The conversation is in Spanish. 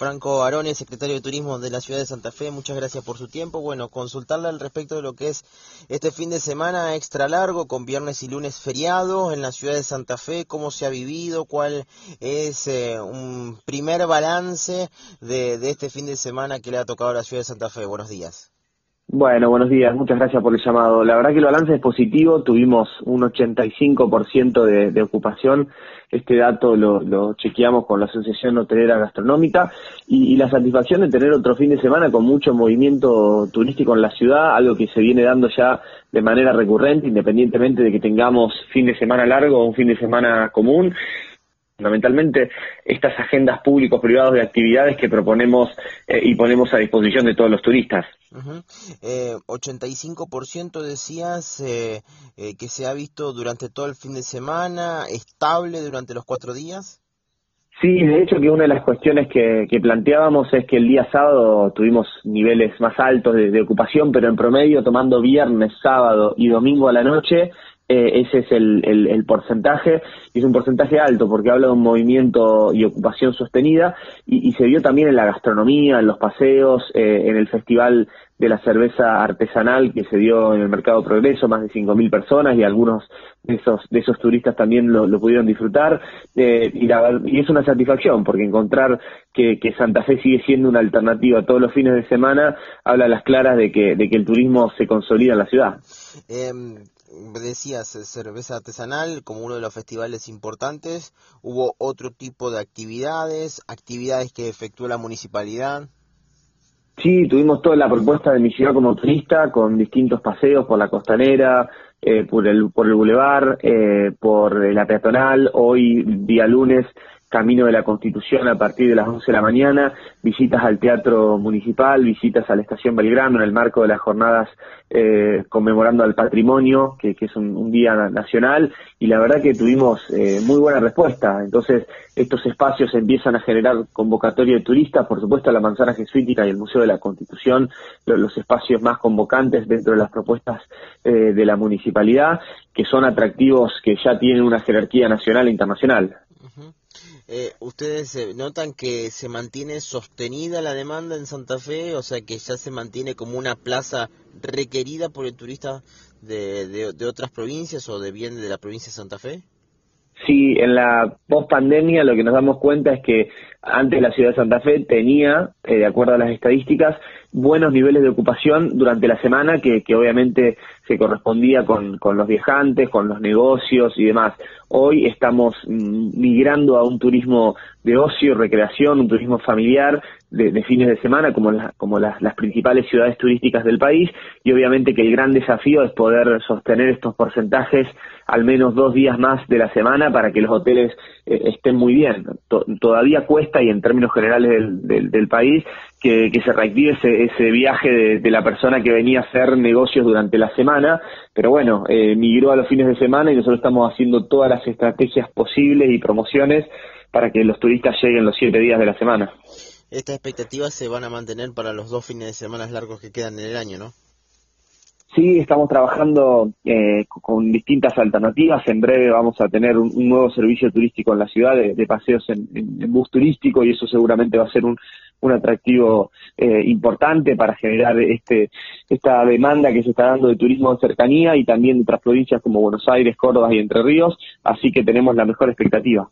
Franco Arone, secretario de Turismo de la ciudad de Santa Fe, muchas gracias por su tiempo. Bueno, consultarle al respecto de lo que es este fin de semana extra largo, con viernes y lunes feriados en la ciudad de Santa Fe, cómo se ha vivido, cuál es eh, un primer balance de, de este fin de semana que le ha tocado a la ciudad de Santa Fe. Buenos días. Bueno, buenos días, muchas gracias por el llamado. La verdad que el balance es positivo, tuvimos un 85% de, de ocupación, este dato lo, lo, chequeamos con la Asociación Hotelera Gastronómica y, y, la satisfacción de tener otro fin de semana con mucho movimiento turístico en la ciudad, algo que se viene dando ya de manera recurrente, independientemente de que tengamos fin de semana largo o un fin de semana común fundamentalmente estas agendas públicos-privados de actividades que proponemos eh, y ponemos a disposición de todos los turistas. Uh -huh. eh, 85% decías eh, eh, que se ha visto durante todo el fin de semana, estable durante los cuatro días. Sí, de hecho que una de las cuestiones que, que, planteábamos es que el día sábado tuvimos niveles más altos de, de, ocupación, pero en promedio tomando viernes, sábado y domingo a la noche eh, ese es el, el, porcentaje, y es un porcentaje alto porque habla de un movimiento y ocupación sostenida, y, se vio también en la gastronomía, en los paseos, eh, en el festival de la cerveza artesanal que se dio en el Mercado Progreso, más de 5.000 personas, y algunos de esos, de esos turistas también lo, lo pudieron disfrutar, eh, y, la, y es una satisfacción, porque encontrar que, que Santa Fe sigue siendo una alternativa todos los fines de semana, habla a las claras de que, de que el turismo se consolida en la ciudad. Eh decías cerveza artesanal como uno de los festivales importantes, hubo otro tipo de actividades, actividades que efectuó la municipalidad. Sí, tuvimos toda la propuesta de mi ciudad como turista, con distintos paseos por la costanera, eh, por el por el bulevar, eh, por la peatonal. Hoy, día lunes, Camino de la Constitución a partir de las 11 de la mañana, visitas al Teatro Municipal, visitas a la Estación Belgrano en el marco de las jornadas eh, conmemorando al patrimonio, que, es un, día nacional, y la verdad que tuvimos eh, muy buena respuesta. Entonces, estos espacios empiezan a generar convocatoria de turistas, por supuesto la Manzana Jesuítica y el Museo de la Constitución, los, espacios más convocantes dentro de las propuestas eh, de la municipalidad, que son atractivos que ya tienen una jerarquía nacional e internacional. Eh, ¿Ustedes notan que se mantiene sostenida la demanda en Santa Fe? O sea, que ya se mantiene como una plaza requerida por el turista de, de, de otras provincias o de bien de la provincia de Santa Fe? Sí, en la post-pandemia lo que nos damos cuenta es que antes la ciudad de Santa Fe tenía, eh, de acuerdo a las estadísticas, buenos niveles de ocupación durante la semana que, que obviamente se correspondía con, los viajantes, con los negocios y demás. Hoy estamos mm, migrando a un turismo de ocio, recreación, un turismo familiar de, de fines de semana como, la, como las, principales ciudades turísticas del país y obviamente que el gran desafío es poder sostener estos porcentajes al menos dos días más de la semana para que los hoteles eh, estén muy bien. To todavía cuesta y en términos generales del, del, país que, que, se reactive ese, viaje de, de, la persona que venía a hacer negocios durante la semana, pero bueno, eh, migró a los fines de semana y nosotros estamos haciendo todas las estrategias posibles y promociones para que los turistas lleguen los siete días de la semana. Estas expectativas se van a mantener para los dos fines de semana largos que quedan en el año, ¿no? Sí, estamos trabajando eh, con distintas alternativas. En breve vamos a tener un, nuevo servicio turístico en la ciudad de, paseos en, bus turístico y eso seguramente va a ser un, un atractivo eh, importante para generar este esta demanda que se está dando de turismo de cercanía y también de otras provincias como Buenos Aires, Córdoba y Entre Ríos. Así que tenemos la mejor expectativa.